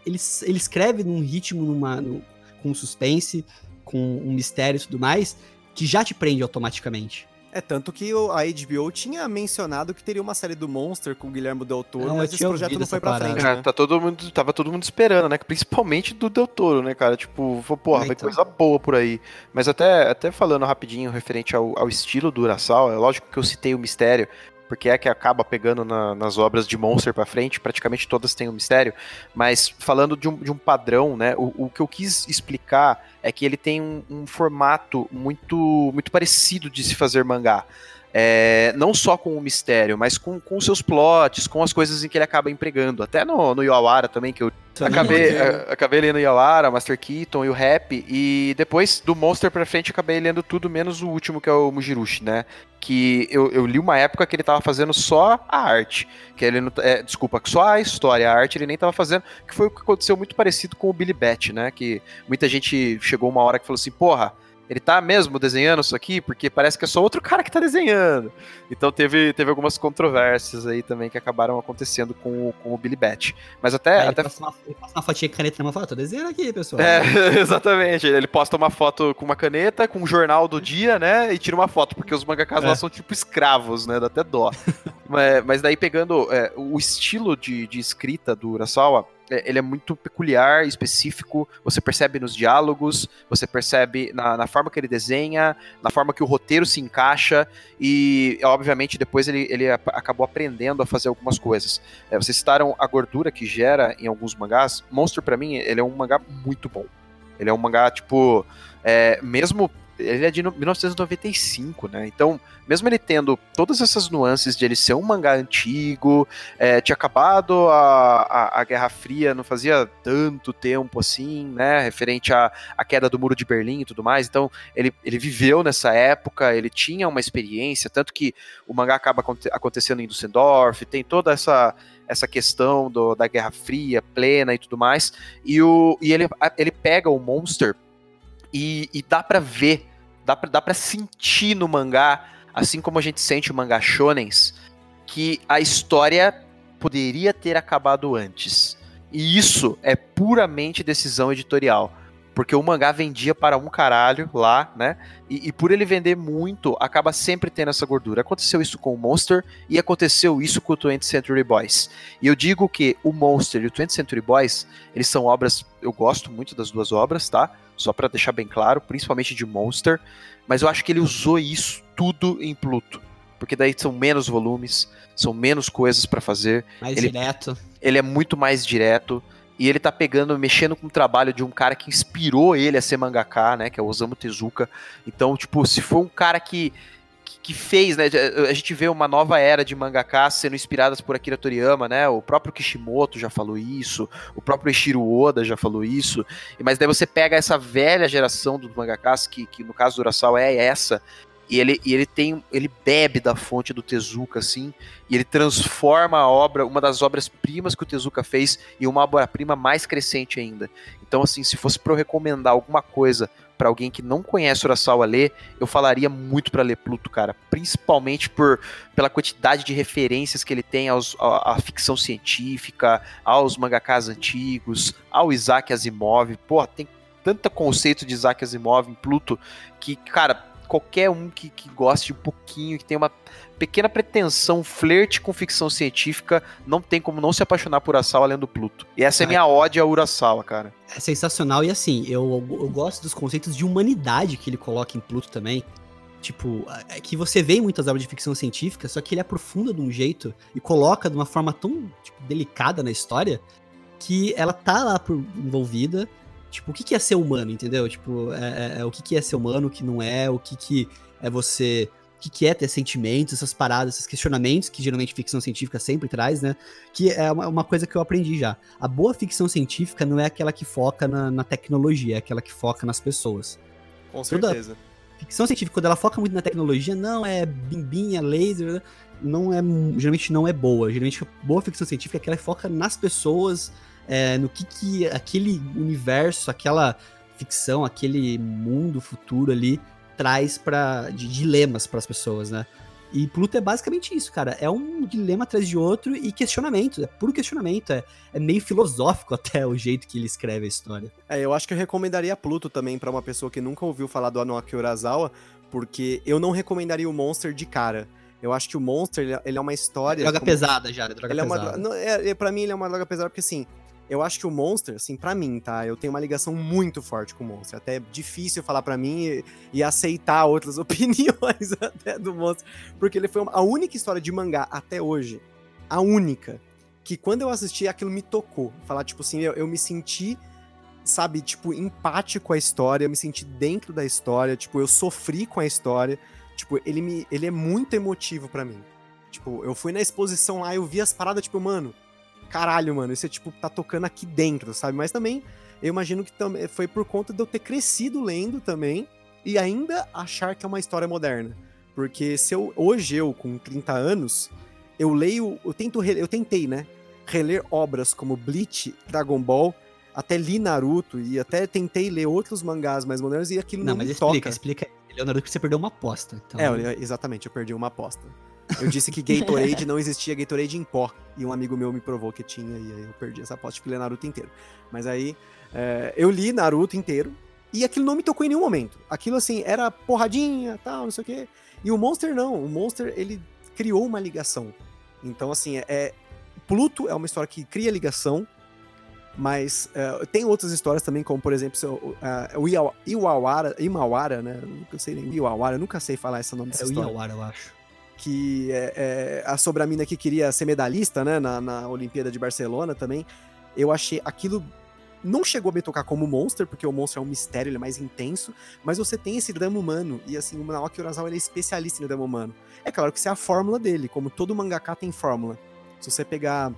ele, ele escreve num ritmo, numa, no- com suspense, com um mistério e tudo mais, que já te prende automaticamente. É tanto que o- a HBO tinha mencionado que teria uma série do Monster com o Guilherme Del Toro, eu mas esse projeto não foi pra parada. frente, É, né? tá todo mundo, tava todo mundo esperando, né? Principalmente do Del Toro, né, cara? Tipo, porra, É, vai então. coisa boa por aí. Mas até, até falando rapidinho referente ao, ao estilo do Urasawa, é lógico que eu citei o mistério, porque é que acaba pegando na- nas obras de Monster pra frente, praticamente todas têm um mistério, mas falando de um, de um padrão, né? O, o que eu quis explicar é que ele tem um, um formato muito, muito parecido de se fazer mangá. É, não só com o mistério, mas com, com seus plots, com as coisas em que ele acaba empregando. Até no, no Yawara também, que eu acabei, a- acabei lendo Yawara, Master Keaton e o Rap, e depois do Monster pra frente acabei lendo tudo, menos o último, que é o Mujirushi, né? Que eu, eu li uma época que ele tava fazendo só a arte. Que ele não, é, desculpa, só a história, a arte ele nem tava fazendo, que foi o que aconteceu muito parecido com o Billy Bat, né? Que muita gente chegou uma hora que falou assim, porra, ele tá mesmo desenhando isso aqui? Porque parece que é só outro cara que tá desenhando. Então teve, teve algumas controvérsias aí também que acabaram acontecendo com, o- com o Billy Bat. Mas até. Aí ele, até passa uma, ele passa uma fatia de caneta na mão e fala, tô desenhando aqui, pessoal. é, *laughs* exatamente. Ele posta uma foto com uma caneta, com um jornal do dia, né? E tira uma foto, porque os mangakas É. lá são tipo escravos, né? Dá até dó. *laughs* mas, mas daí pegando é, o estilo de, de escrita do Urasawa, ele é muito peculiar, específico. Você percebe nos diálogos, você percebe na, na forma que ele desenha, na forma que o roteiro se encaixa. E, obviamente, depois ele, ele acabou aprendendo a fazer algumas coisas. É, vocês citaram a gordura que gera em alguns mangás. Monster, pra mim, ele é um mangá muito bom. Ele é um mangá, tipo, é, mesmo ele é de 1995, né? Então, mesmo ele tendo todas essas nuances de ele ser um mangá antigo, é, tinha acabado a, a, a, Guerra Fria, não fazia tanto tempo assim, né? Referente à, à queda do Muro de Berlim e tudo mais. Então, ele, ele viveu nessa época, ele tinha uma experiência, tanto que o mangá acaba acontecendo em Düsseldorf, tem toda essa essa questão do, da Guerra Fria plena e tudo mais. E, o, e ele, ele pega o Monster e, e dá para ver, dá pra, dá pra sentir no mangá, assim como a gente sente o mangá shonens, que a história poderia ter acabado antes. E isso é puramente decisão editorial. Porque o mangá vendia para um caralho lá, né? E, e, por ele vender muito, acaba sempre tendo essa gordura. Aconteceu isso com o Monster e aconteceu isso com o 20th Century Boys. E eu digo que o Monster e o 20th Century Boys, eles são obras. Eu gosto muito das duas obras, tá? Só para deixar bem claro, principalmente de Monster. Mas eu acho que ele usou isso tudo em Pluto. Porque daí são menos volumes, são menos coisas para fazer. Mais ele, direto. Ele é muito mais direto. E ele tá pegando, mexendo com o trabalho de um cara que inspirou ele a ser mangaka, né? Que é o Osamu Tezuka. Então, tipo, se for um cara que, que, fez, né? A gente vê uma nova era de mangakas sendo inspiradas por Akira Toriyama, né? O próprio Kishimoto já falou isso, o próprio Ishiro Oda já falou isso. Mas daí você pega essa velha geração dos mangakas, que, que no caso do Urasawa é essa, e ele, e ele tem. Ele bebe da fonte do Tezuka, assim, e ele transforma a obra, uma das obras-primas que o Tezuka fez, em uma obra-prima mais crescente ainda. Então, assim, se fosse para eu recomendar alguma coisa para alguém que não conhece Urasawa ler, eu falaria muito para ler Pluto, cara. Principalmente por pela quantidade de referências que ele tem aos, à, ficção científica, aos mangakas antigos, ao Isaac Asimov. Pô, tem tanto conceito de Isaac Asimov em Pluto que, cara, qualquer um que, que goste um pouquinho, que tenha uma pequena pretensão, flerte com ficção científica, não tem como não se apaixonar por Urasawa lendo Pluto. E essa é, é minha ode a Urasawa, cara. É sensacional e assim, eu, eu gosto dos conceitos de humanidade que ele coloca em Pluto também. Tipo, é que você vê em muitas obras de ficção científica, só que ele aprofunda de um jeito e coloca de uma forma tão tipo, delicada na história que ela tá lá por, envolvida, Tipo, o que, que é ser humano, entendeu? Tipo, é, é, é, o que, que é ser humano, o que não é, o que, que é você. O que, que é ter sentimentos, essas paradas, esses questionamentos que geralmente ficção científica sempre traz, né? Que é uma, uma coisa que eu aprendi já. A boa ficção científica não é aquela que foca na, na tecnologia, é aquela que foca nas pessoas. Com certeza. Toda ficção científica, quando ela foca muito na tecnologia, não é bimbinha, laser, não é. Geralmente não é boa. Geralmente, boa ficção científica é aquela que foca nas pessoas é, no que, que aquele universo, aquela ficção, aquele mundo futuro ali traz para de dilemas para as pessoas, né? E Pluto é basicamente isso, cara. É um dilema atrás de outro e questionamento. É puro questionamento. É, é meio filosófico *laughs* até o jeito que ele escreve a história. É, eu acho que eu recomendaria Pluto também para uma pessoa que nunca ouviu falar do Anoaki Urasawa, porque eu não recomendaria o Monster de cara. Eu acho que o Monster, ele é uma história... droga como... pesada já, droga ele pesada. É uma... Não, é, é, pra mim, ele é uma droga pesada porque, assim, eu acho que o Monster, assim, para mim, tá? Eu tenho uma ligação muito forte com o Monster. Até é difícil falar para mim e, e, aceitar outras *laughs* opiniões até do Monster. Porque ele foi a única história de mangá até hoje. A única. Que quando eu assisti, aquilo me tocou. Falar, tipo assim, eu, eu me senti, sabe, tipo, empático com a história. Eu me senti dentro da história. Tipo, eu sofri com a história. Tipo, ele, me, ele é muito emotivo para mim. Tipo, eu fui na exposição lá, eu vi as paradas, tipo, mano caralho, mano, isso é tipo, tá tocando aqui dentro, sabe? Mas também, eu imagino que também foi por conta de eu ter crescido lendo também e ainda achar que é uma história moderna. Porque se eu, hoje eu, com 30 anos, eu leio, eu tento, eu tentei, né? Reler obras como Bleach, Dragon Ball, até li Naruto e até tentei ler outros mangás mais modernos e aquilo não, não mas me explica, toca. explica. Leonardo, que você perdeu uma aposta. Então... É, exatamente, eu perdi uma aposta. Eu disse que Gatorade *laughs* não existia Gatorade em pó. E um amigo meu me provou que tinha, e aí eu perdi essa aposta de ler Naruto inteiro. Mas aí é, eu li Naruto inteiro, e aquilo não me tocou em nenhum momento. Aquilo assim, era porradinha, tal, não sei o quê. E o Monster não. O Monster, ele criou uma ligação. Então, assim, é, é Pluto é uma história que cria ligação, mas uh, tem outras histórias também, como por exemplo uh, o Iwawara, Imawara, né? Eu nunca sei nem Iwawara, eu nunca sei falar esse nome dessa é história. É o Iwawara, eu acho que é, é, sobre a mina que queria ser medalhista, né, na, na Olimpíada de Barcelona também. Eu achei aquilo não chegou a me tocar como Monster, porque o Monster é um mistério, ele é mais intenso, mas você tem esse drama humano, e assim, o Naoki Urasawa ele é especialista no drama humano. É claro que isso é a fórmula dele, como todo mangaka tem fórmula. Se você pegar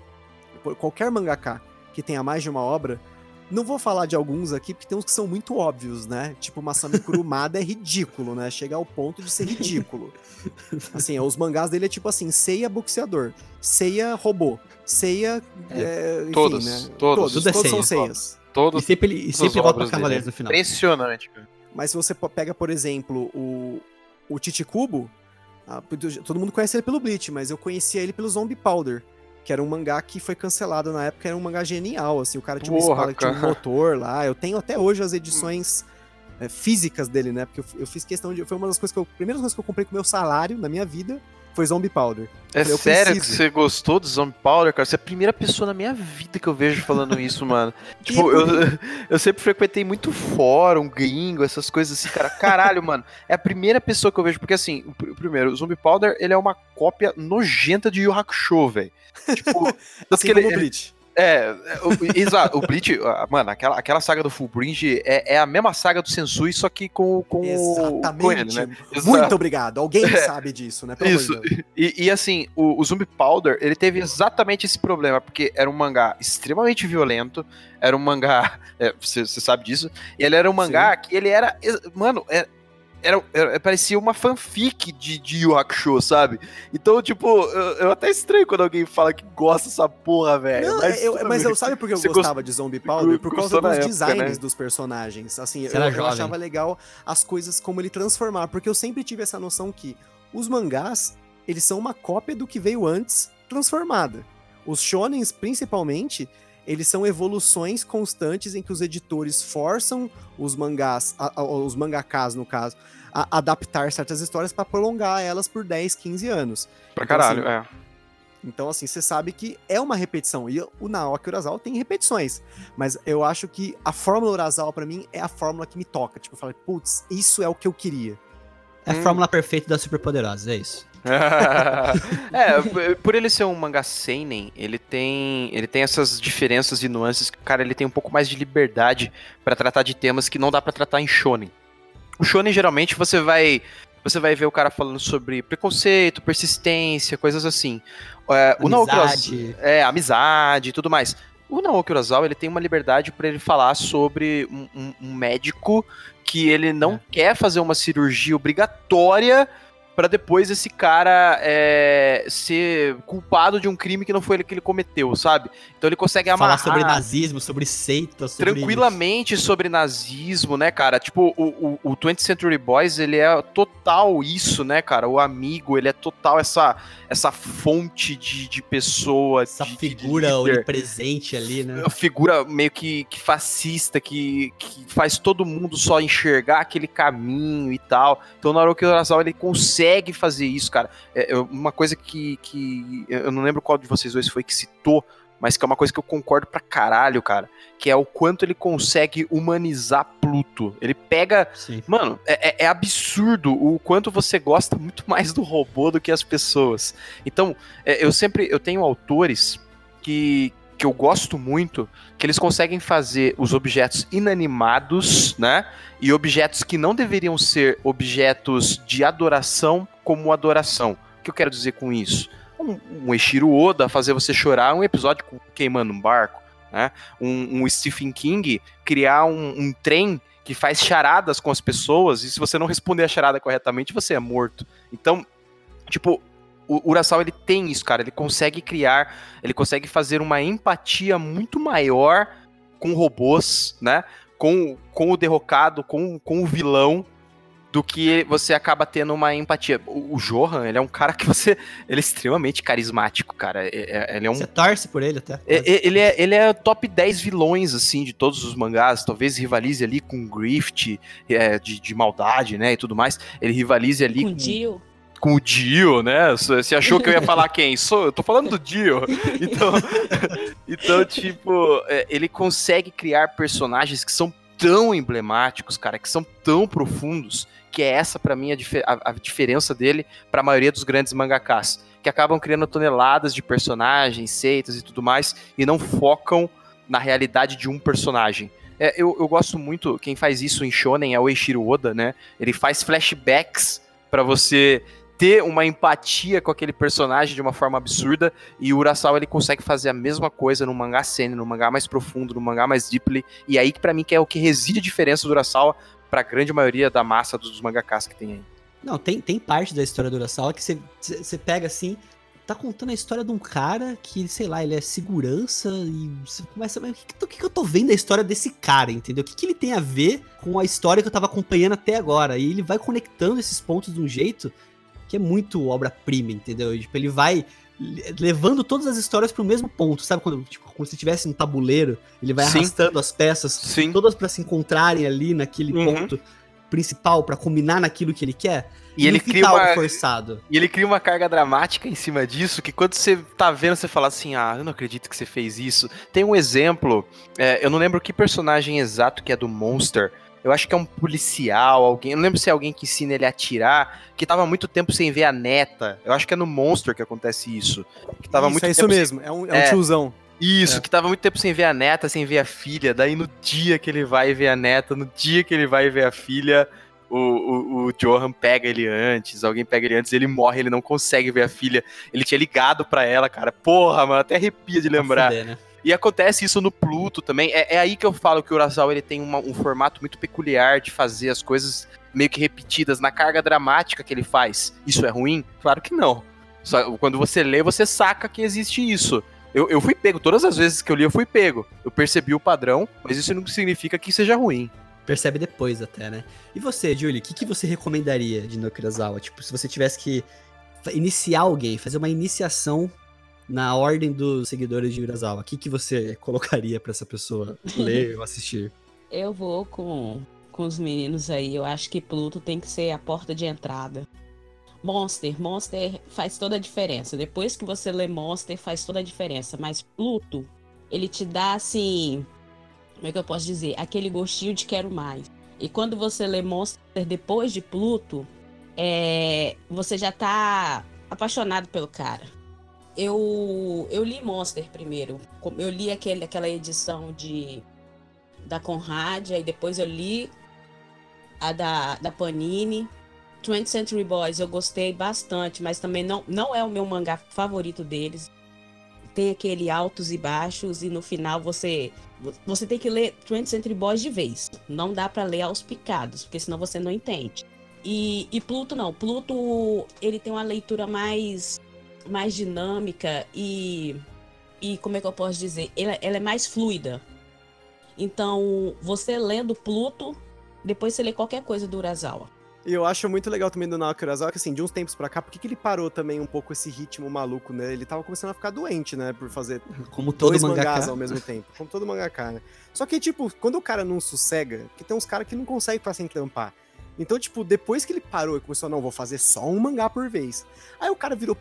qualquer mangaka que tenha mais de uma obra, não vou falar de alguns aqui, porque tem uns que são muito óbvios, né? Tipo, Masami Kurumada é ridículo, né? Chega ao ponto de ser ridículo. *laughs* Assim, os mangás dele é tipo assim, Seiya boxeador, Seiya robô, Seiya... É, é, enfim, todos, né? todos, todos, todos são Seias. Todos, e sempre, ele, e sempre volta pra Cavaleiros no final. Impressionante, cara. Mas se você pega, por exemplo, o, o Chichikubo, ah, todo mundo conhece ele pelo Bleach, mas eu conhecia ele pelo Zombie Powder que era um mangá que foi cancelado na época, era um mangá genial, assim, o cara tinha Porra, uma espada, tinha um motor lá, eu tenho até hoje as edições é, físicas dele, né, porque eu, eu, fiz questão de, foi uma das coisas que eu, primeiras coisas que eu comprei com meu salário na minha vida, foi Zombie Powder. É falei, sério preciso. que você gostou do Zombie Powder, cara? Você é a primeira pessoa na minha vida que eu vejo falando isso, *laughs* mano. tipo, eu, *laughs* eu sempre frequentei muito fórum, gringo, essas coisas assim, cara. Caralho, mano. É a primeira pessoa que eu vejo, porque assim, o primeiro, o Zombie Powder, ele é uma cópia nojenta de Yu Hakusho, velho. Tipo, *laughs* assim como ele, o Bleach. É, o, exato, o Bleach, mano, aquela, aquela saga do Full Bridge é, é a mesma saga do Sensui, só que com, com, Exatamente. com ele, né? Muito obrigado, alguém *laughs* é, sabe disso, né? Pelo isso, e, e, assim, o, o Zumbi Powder, ele teve exatamente esse problema, porque era um mangá extremamente violento, era um mangá, *laughs* é, você, é, sabe disso, e ele era um mangá Sim. que ele era, mano, é, era, era, parecia uma fanfic de, de Yu Hakusho, sabe? Então, tipo, eu, eu, até estranho quando alguém fala que gosta dessa porra, velho. Mas, eu, mas eu sabe por que eu gostava gost... de Zombie Powder? Por causa dos época, designs né? dos personagens. Assim, eu, eu achava legal as coisas como ele transformar, porque eu sempre tive essa noção que os mangás, eles são uma cópia do que veio antes transformada. Os shonens, principalmente, eles são evoluções constantes em que os editores forçam os mangás, a, a, os mangakas no caso, a adaptar certas histórias para prolongar elas por 10, 15 anos. Pra então, caralho, assim, é. Então, assim, você sabe que é uma repetição. E o Naoki Urasawa tem repetições. Mas eu acho que a fórmula Urasawa, para mim, é a fórmula que me toca. Tipo, eu falo, putz, isso é o que eu queria. É a hum. fórmula perfeita das superpoderosas, é isso. *laughs* é, por ele ser um mangá seinen, ele tem, ele tem essas diferenças e nuances que, cara, ele tem um pouco mais de liberdade para tratar de temas que não dá para tratar em shonen. O shonen geralmente você vai você vai ver o cara falando sobre preconceito, persistência, coisas assim. É, o amizade. é, amizade e tudo mais. O Naoki Urasawa, ele tem uma liberdade para ele falar sobre um, um, um, médico que ele não é. quer fazer uma cirurgia obrigatória para depois esse cara é, ser culpado de um crime que não foi ele que ele cometeu, sabe? Então ele consegue amarrar... Falar sobre nazismo, sobre seita, sobre... Tranquilamente sobre nazismo, né, cara? Tipo, o, o, o 20th Century Boys, ele é total isso, né, cara? O amigo, ele é total essa, essa fonte de, de pessoa. Essa de, figura de onipresente ali, né? Uma figura meio que, que fascista, que, que faz todo mundo só enxergar aquele caminho e tal. Então, Naruto Urasawa, ele consegue consegue fazer isso, cara. É, uma coisa que, que eu não lembro qual de vocês dois foi que citou, mas que é uma coisa que eu concordo pra caralho, cara. Que é o quanto ele consegue humanizar Pluto. Ele pega. Sim. Mano, é, é, é, absurdo o quanto você gosta muito mais do robô do que as pessoas. Então, é, eu sempre. Eu tenho autores que, que eu gosto muito, que eles conseguem fazer os objetos inanimados, né? E objetos que não deveriam ser objetos de adoração como adoração. O que eu quero dizer com isso? Um, um Oda fazer você chorar um episódio queimando um barco, né? Um, um Stephen King criar um, um trem que faz charadas com as pessoas e se você não responder a charada corretamente, você é morto. Então, tipo, o Urasawa ele tem isso, cara. Ele consegue criar, ele consegue fazer uma empatia muito maior com robôs, né? Com, com o derrocado, com, com o vilão, do que você acaba tendo uma empatia. O, o Johan, ele é um cara que você. Ele é extremamente carismático, cara. É, é, ele é um, você torce por ele até. É, ele, é, ele é top 10 vilões, assim, de todos os mangás. Talvez rivalize ali com Grift, é, de, de maldade, né? E tudo mais. Ele rivalize ali com. com... Dio com o Dio, né? Você achou que eu ia falar quem? Sou, eu tô falando do Dio. Então, *laughs* então tipo, é, ele consegue criar personagens que são tão emblemáticos, cara, que são tão profundos, que é essa para mim a, a, a, diferença dele para a maioria dos grandes mangakas, que acabam criando toneladas de personagens, seitas e tudo mais, e não focam na realidade de um personagem. É, eu, eu gosto muito, quem faz isso em Shonen é o Eiichiro Oda, né? Ele faz flashbacks para você ter uma empatia com aquele personagem de uma forma absurda e o Urasawa ele consegue fazer a mesma coisa no mangá sênior, no mangá mais profundo, no mangá mais deeply, e aí que para mim que é o que reside a diferença do Urasawa para a grande maioria da massa dos mangakas que tem aí. Não, tem, tem parte da história do Urasawa que você pega assim, tá contando a história de um cara que, sei lá, ele é segurança e você começa a. O que, que, eu tô vendo a história desse cara, entendeu? O que, que ele tem a ver com a história que eu tava acompanhando até agora? E ele vai conectando esses pontos de um jeito que é muito obra-prima, entendeu? Tipo, ele vai levando todas as histórias para o mesmo ponto, sabe? Quando, tipo, como se estivesse um tabuleiro, ele vai Sim. arrastando as peças Sim. todas para se encontrarem ali naquele uhum. ponto principal para combinar naquilo que ele quer. E ele cria uma forçado. E ele cria uma carga dramática em cima disso que quando você tá vendo você fala assim: "Ah, eu não acredito que você fez isso". Tem um exemplo, é, eu não lembro que personagem exato que é do Monster, eu acho que é um policial, alguém. Eu não lembro se é alguém que ensina ele a atirar, que tava muito tempo sem ver a neta. Eu acho que é no Monster que acontece isso. Que tava isso, muito é isso mesmo, sem... é um, é um é, tiozão. Isso, é. que tava muito tempo sem ver a neta, sem ver a filha. Daí no dia que ele vai ver a neta, no dia que ele vai ver a filha, o, o, o, Johan pega ele antes, alguém pega ele antes, ele morre, ele não consegue ver a filha. Ele tinha ligado para ela, cara. Porra, mano, até arrepia de lembrar. Fuder, né? E acontece isso no Pluto também. É, é aí que eu falo que o Urasawa ele tem uma, um formato muito peculiar de fazer as coisas meio que repetidas na carga dramática que ele faz. Isso é ruim? Claro que não. Só, quando você lê, você saca que existe isso. Eu, eu fui pego, todas as vezes que eu li, eu fui pego. Eu percebi o padrão, mas isso não significa que seja ruim. Percebe depois até, né? E você, Julie, o que, que você recomendaria de No Kurosawa? Tipo, se você tivesse que iniciar alguém, fazer uma iniciação na ordem dos seguidores de Urasawa, o que, que você colocaria para essa pessoa ler *laughs* ou assistir? Eu vou com, com os meninos aí. Eu acho que Pluto tem que ser a porta de entrada. Monster, Monster faz toda a diferença. Depois que você lê Monster, faz toda a diferença. Mas Pluto, ele te dá assim. Como é que eu posso dizer? Aquele gostinho de quero mais. E quando você lê Monster depois de Pluto, é, você já tá apaixonado pelo cara eu, eu li Monster primeiro. Eu li aquele, aquela edição de da Conrad, aí depois eu li a da, da Panini. 20th Century Boys eu gostei bastante, mas também não, não é o meu mangá favorito deles. Tem aquele altos e baixos e no final você você tem que ler 20th Century Boys de vez. Não dá para ler aos picados, porque senão você não entende. E, e Pluto não. Pluto ele tem uma leitura mais mais dinâmica e, e como é que eu posso dizer? Ela, ela é mais fluida. Então, você lendo Pluto, depois você lê qualquer coisa do Urasawa. E eu acho muito legal também do Naoki Urasawa que, assim, de uns tempos pra cá, por que ele parou também um pouco esse ritmo maluco, né? Ele tava começando a ficar doente, né? Por fazer Como todo dois mangaka. mangás ao mesmo tempo. Como todo mangaka, né? Só que, tipo, quando o cara não sossega, que tem uns caras que não conseguem ficar sem tampar. Então, tipo, depois que ele parou e começou, não, vou fazer só um mangá por vez. Aí o cara virou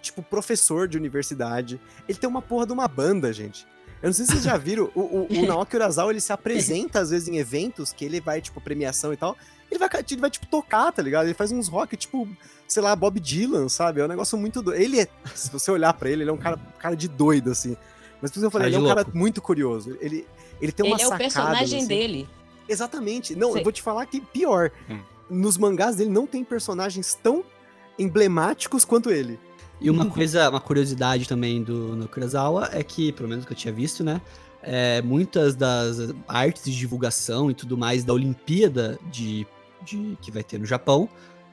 tipo, professor de universidade. Ele tem uma porra de uma banda, gente. Eu não sei se vocês já *laughs* viram, o, o, o Naoki Urasawa, ele se apresenta às vezes em eventos que ele vai, tipo, premiação e tal. Ele vai, ele vai tipo, tocar, tá ligado? Ele faz uns rock, tipo, sei lá, Bob Dylan, sabe? É um negócio muito doido. Ele é, se você olhar para ele, ele é um cara, cara de doido, assim. Mas por isso eu falei, ele é um cara muito curioso. Ele, ele tem uma ele sacada. Ele é o personagem assim. dele. Exatamente. Não, eu vou te falar que pior. Hum. Nos mangás dele não tem personagens tão emblemáticos quanto ele. E uma coisa, uma curiosidade também do no Kurosawa é que, pelo menos que eu tinha visto, né? É, muitas das artes de divulgação e tudo mais da Olimpíada de, de que vai ter no Japão,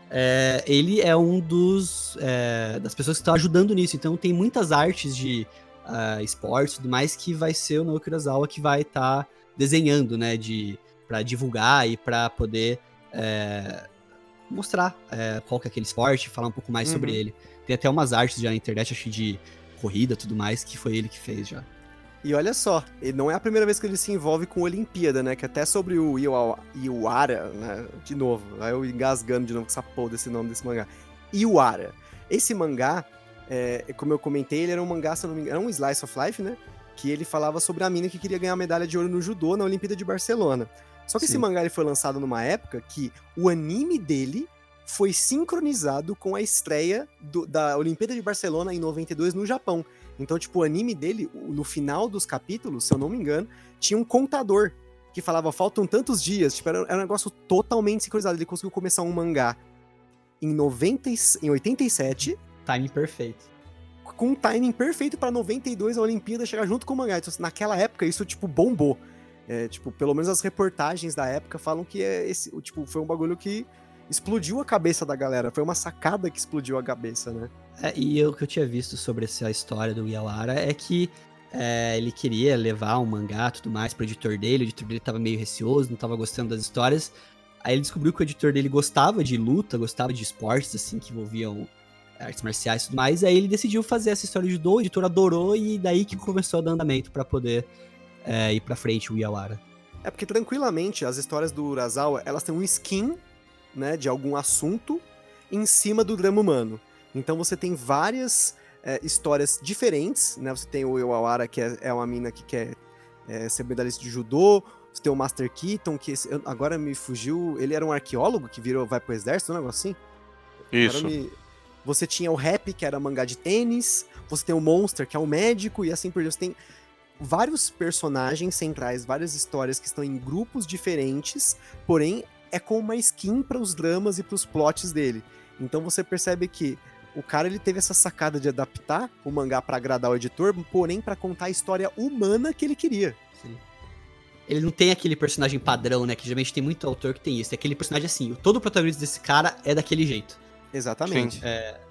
é, ele é um dos é, das pessoas que estão ajudando nisso. Então tem muitas artes de uh, esportes e tudo mais que vai ser o Naoki Kurosawa que vai estar tá desenhando, né? De para divulgar e para poder é, mostrar é, qual que é aquele esporte, falar um pouco mais uhum. sobre ele. Tem até umas artes já na internet, acho de corrida tudo mais, que foi ele que fez já. E olha só, não é a primeira vez que ele se envolve com Olimpíada, né? Que até sobre o Iwara, né? De novo, aí eu engasgando de novo com essa porra desse nome desse mangá. Iwara. Esse mangá, é, como eu comentei, ele era um mangá, se não me engano, era um slice of life, né? Que ele falava sobre a mina que queria ganhar medalha de ouro no judô na Olimpíada de Barcelona. Só que Sim. esse mangá ele foi lançado numa época que o anime dele foi sincronizado com a estreia do- da Olimpíada de Barcelona em 92 no Japão. Então, tipo, o anime dele, no final dos capítulos, se eu não me engano, tinha um contador que falava faltam tantos dias. Tipo, era, era um negócio totalmente sincronizado. Ele conseguiu começar um mangá em, 90, e- em 87 Time perfeito. com um timing perfeito pra 92 a Olimpíada chegar junto com o mangá. Então, assim, naquela época, isso, tipo, bombou. É, tipo, pelo menos as reportagens da época falam que é esse, tipo, foi um bagulho que explodiu a cabeça da galera. Foi uma sacada que explodiu a cabeça, né? É, e o que eu tinha visto sobre essa história do Yawara é que é, ele queria levar um mangá e tudo mais pro editor dele, o editor dele tava meio receoso, não tava gostando das histórias. Aí ele descobriu que o editor dele gostava de luta, gostava de esportes, assim, que envolviam artes marciais e tudo mais. Aí ele decidiu fazer essa história de judô, o editor adorou e daí que começou a dar andamento pra poder é, ir pra frente o Yawara. É porque tranquilamente as histórias do Urasawa, elas têm um skin, né, de algum assunto em cima do drama humano. Então você tem várias é, histórias diferentes, né? Você tem o Iwawara, que é, é uma mina que quer é, ser medalhista de judô. Você tem o Master Keaton, que esse- agora me fugiu. Ele era um arqueólogo que virou, vai pro exército, um negócio assim? Isso. me- Você tinha o Rap, que era mangá de tênis. Você tem o Monster, que é um médico, e assim por diante. Você tem vários personagens centrais, várias histórias que estão em grupos diferentes, porém é com uma skin para os dramas e para os plots dele. Então você percebe que o cara ele teve essa sacada de adaptar o mangá para agradar o editor, porém para contar a história humana que ele queria. Sim. Ele não tem aquele personagem padrão, né? Que geralmente tem muito autor que tem isso. É aquele personagem assim, todo o protagonista desse cara é daquele jeito. Exatamente.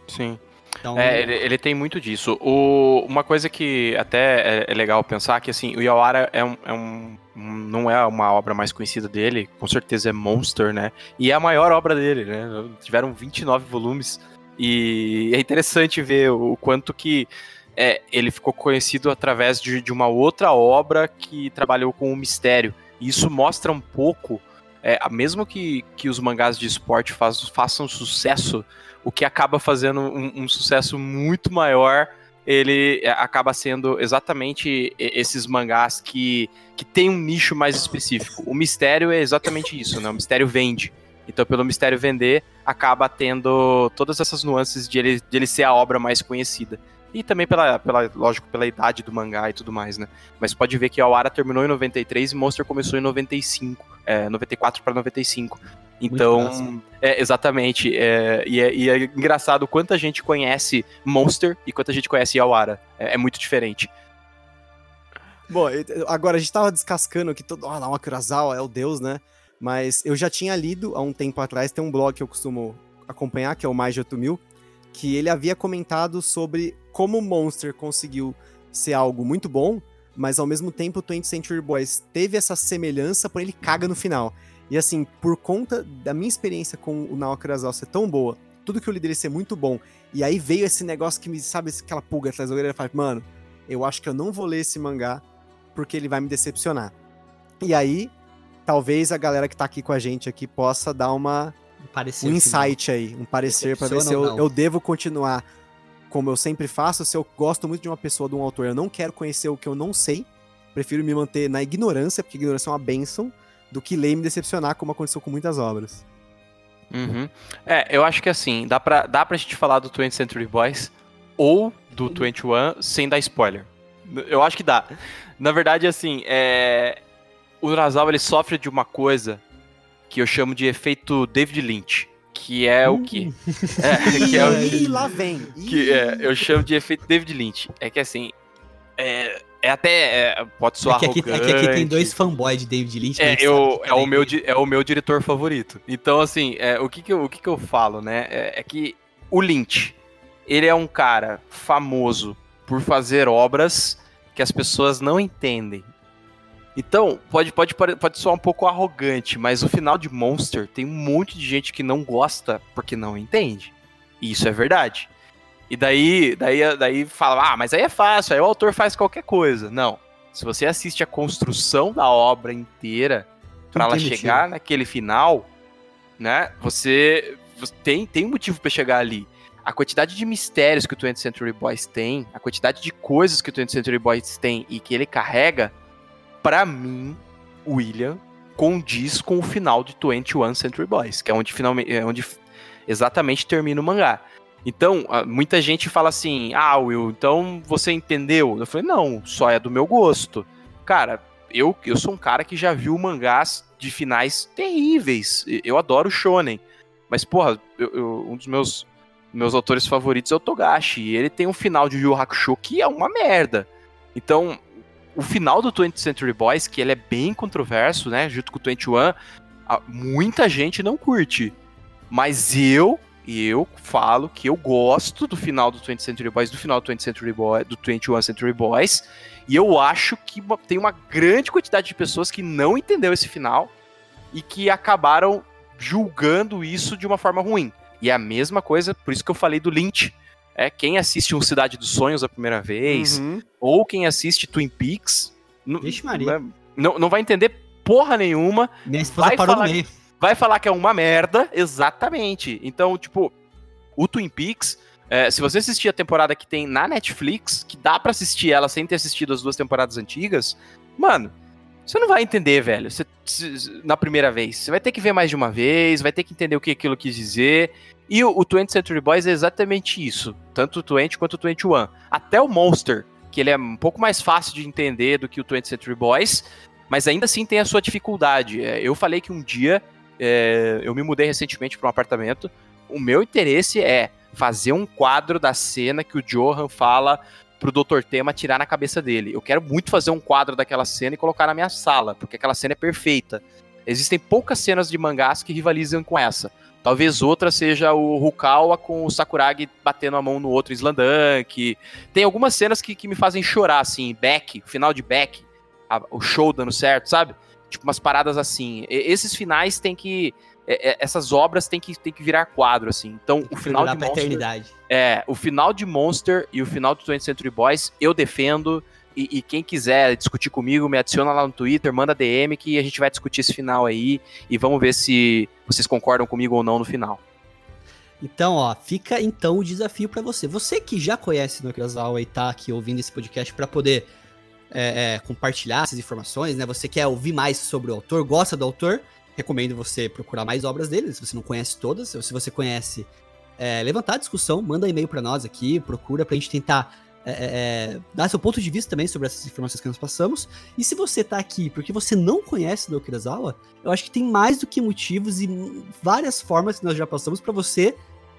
Sim. Então, É, ele, ele tem muito disso. O- uma coisa que até é, é legal pensar que assim, o Yawara é um, é um- não é uma obra mais conhecida dele, com certeza é Monster, né? E é a maior obra dele, né? Tiveram 29 volumes e é interessante ver o quanto que é, ele ficou conhecido através de, de uma outra obra que trabalhou com o mistério. E isso mostra um pouco, é, mesmo que, que os mangás de esporte faz- façam sucesso, o que acaba fazendo um, um sucesso muito maior, ele é, acaba sendo exatamente esses mangás que, que tem um nicho mais específico. O mistério é exatamente isso, né? O mistério vende. Então, pelo mistério vender, acaba tendo todas essas nuances de ele, de ele ser a obra mais conhecida. E também pela, pela, lógico, pela idade do mangá e tudo mais, né? Mas pode ver que a Awara terminou em 93 e Monster começou em 95, é, 94 para 95. Então, é, exatamente. é, e, é, e é engraçado quanta gente conhece Monster e quanta gente conhece Yawara. É, é muito diferente. Bom, agora a gente tava descascando que todo. Ah, Naoki Kurosawa é o deus, né? Mas eu já tinha lido há um tempo atrás, tem um blog que eu costumo acompanhar, que é o Mais de 8000, que ele havia comentado sobre como o Monster conseguiu ser algo muito bom, mas ao mesmo tempo o 20th Century Boys teve essa semelhança, porém ele caga no final. E assim, por conta da minha experiência com o Naoki Kurosawa ser tão boa, tudo que eu li dele ser muito bom, e aí veio esse negócio que me, sabe, aquela pulga atrás da orelha, e fala, mano, eu acho que eu não vou ler esse mangá porque ele vai me decepcionar. E aí, talvez a galera que tá aqui com a gente aqui possa dar uma, um que insight aí, um parecer pra ver se eu, eu devo continuar como eu sempre faço, se eu gosto muito de uma pessoa, de um autor, eu não quero conhecer o que eu não sei, prefiro me manter na ignorância, porque ignorância é uma benção, do que ler e me decepcionar, como aconteceu com muitas obras. Uhum. É, eu acho que assim, dá pra, dá pra gente falar do 20th Century Boys ou do 21 sem dar spoiler. Eu acho que dá. Na verdade, assim, é... o Urasawa ele sofre de uma coisa que eu chamo de efeito David Lynch, que é o que... É, que é o Ih, lá vem. que é, eu chamo de efeito David Lynch. É que assim, é, é até é, pode É soar que, aqui, é que aqui tem arrogante. dois fanboys de David Lynch. É, eu, é, o meu, é o meu diretor favorito. Então, assim, é, o, que, que, eu, o que, que eu falo, né? É, é que o Lynch, ele é um cara famoso por fazer obras que as pessoas não entendem. Então, pode, pode, pode soar um pouco arrogante, mas o final de Monster tem um monte de gente que não gosta porque não entende. E isso é verdade. E daí, daí, daí fala, ah, mas aí é fácil, aí o autor faz qualquer coisa. Não. Se você assiste a construção da obra inteira para ela chegar naquele final, né? Você, você tem, tem um motivo para chegar ali. A quantidade de mistérios que o 20th Century Boys tem, a quantidade de coisas que o 20th Century Boys tem e que ele carrega, pra mim, William condiz com o final de 21 Century Boys, que é onde finalmente é onde exatamente termina o mangá. Então, muita gente fala assim: ah, Will, então você entendeu? Eu falei: não, só é do meu gosto. Cara, eu, eu sou um cara que já viu mangás de finais terríveis. Eu adoro Shonen. Mas, porra, eu, eu, um dos meus, meus autores favoritos é o Togashi. E ele tem um final de Yu Hakusho que é uma merda. Então, o final do 20th Century Boys, que ele é bem controverso, né? Junto com o 21, muita gente não curte. Mas eu eu falo que eu gosto do final do 20th Century Boys, do final do 20th Century Boys, do 21 Century Boys, e eu acho que tem uma grande quantidade de pessoas que não entendeu esse final e que acabaram julgando isso de uma forma ruim. E é a mesma coisa, por isso que eu falei do Lynch. É quem assiste um Cidade dos Sonhos a primeira vez, uhum. ou quem assiste Twin Peaks, Vixe, Maria. Não, não vai entender porra nenhuma. Minha esposa vai parou falar, no meio vai falar que é uma merda, exatamente. Então, tipo, o Twin Peaks, é, se você assistir a temporada que tem na Netflix, que dá para assistir ela sem ter assistido as duas temporadas antigas, mano, você não vai entender, velho, você, na primeira vez. Você vai ter que ver mais de uma vez, vai ter que entender o que aquilo quis dizer. E o, o 20th Century Boys é exatamente isso, tanto o 20 quanto o 21. Até o Monster, que ele é um pouco mais fácil de entender do que o 20th Century Boys, mas ainda assim tem a sua dificuldade. É, eu falei que um dia é, eu me mudei recentemente para um apartamento. O meu interesse é fazer um quadro da cena que o Johan fala pro Dr. Tema tirar na cabeça dele. Eu quero muito fazer um quadro daquela cena e colocar na minha sala, porque aquela cena é perfeita. Existem poucas cenas de mangás que rivalizam com essa. Talvez outra seja o Rukawa com o Sakuragi batendo a mão no outro Slandunk. Tem algumas cenas que, que me fazem chorar, assim. Beck, final de Beck, a, o show dando certo, sabe? Tipo, umas paradas assim. E, esses finais tem que. É, é, essas obras tem que, tem que virar quadro, assim. Então, o final de Monster. Eternidade. É, o final de Monster e o final do 20th Century Boys, eu defendo. E, e, quem quiser discutir comigo, me adiciona lá no Twitter, manda DM que a gente vai discutir esse final aí e vamos ver se vocês concordam comigo ou não no final. Então, ó, fica então o desafio para você. Você que já conhece no Krasawa e tá aqui ouvindo esse podcast para poder é, é, compartilhar essas informações, né? Você quer ouvir mais sobre o autor, gosta do autor, recomendo você procurar mais obras dele, se você não conhece todas, ou se você conhece, é, levantar a discussão, manda e-mail para nós aqui, procura pra gente tentar é, é, é, dar seu ponto de vista também sobre essas informações que nós passamos. E se você tá aqui porque você não conhece do Okirazawa, eu acho que tem mais do que motivos e várias formas que nós já passamos para você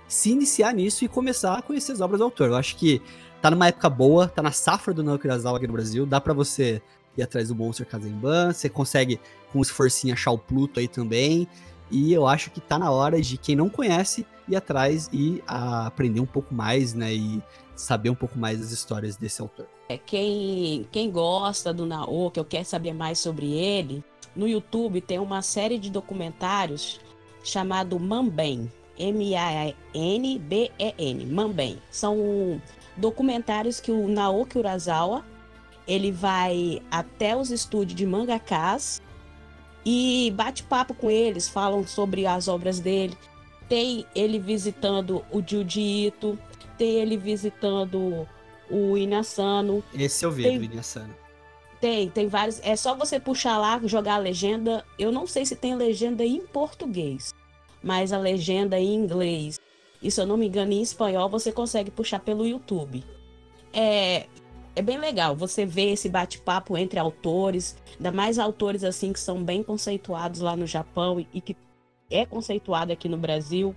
se iniciar nisso e começar a conhecer as obras do autor. Eu acho que tá numa época boa, tá na safra do Naoki aqui no Brasil, dá para você ir atrás do Monster Kazemban, você consegue com esforcinho achar o Pluto aí também, e eu acho que tá na hora de quem não conhece ir atrás e aprender um pouco mais, né, e saber um pouco mais das histórias desse autor. É quem quem gosta do Naoki, ou quer saber mais sobre ele, no YouTube tem uma série de documentários chamado Mambem, M-A-N-B-E-N, Mambem. São documentários que o Naoki Urasawa ele vai até os estúdios de mangakas e bate papo com eles, falam sobre as obras dele. Tem ele visitando o Juji Ito, tem ele visitando o Inasano. Esse eu vi tem... do Inasano. Tem, tem vários. É só você puxar lá, jogar a legenda. Eu não sei se tem legenda em português, mas a legenda em inglês e se eu não me engano, em espanhol você consegue puxar pelo YouTube. É, é bem legal você ver esse bate-papo entre autores, ainda mais autores assim que são bem conceituados lá no Japão e, e que é conceituado aqui no Brasil.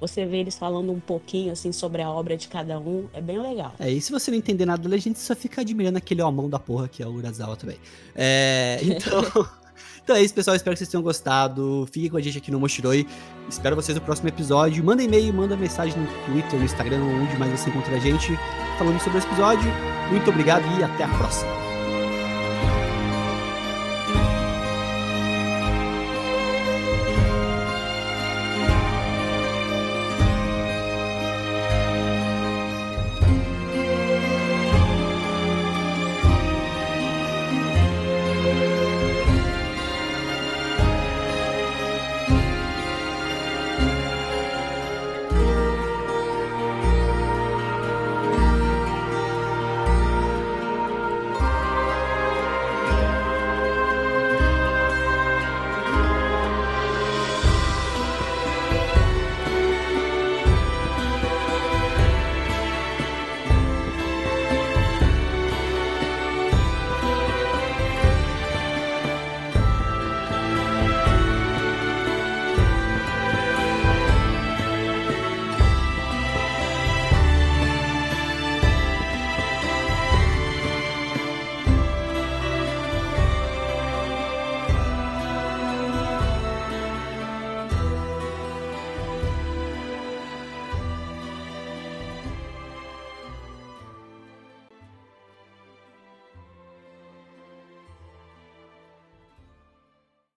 Você vê eles falando um pouquinho assim sobre a obra de cada um, é bem legal. É, e se você não entender nada da gente só fica admirando aquele homão da porra que é o Urasawa também. É, *laughs* então, Então é isso, pessoal. Espero que vocês tenham gostado. Fiquem com a gente aqui no Mochiroi. Espero vocês no próximo episódio. Manda e-mail, manda mensagem no Twitter, no Instagram, onde mais você encontra a gente, falando sobre esse episódio. Muito obrigado e até a próxima.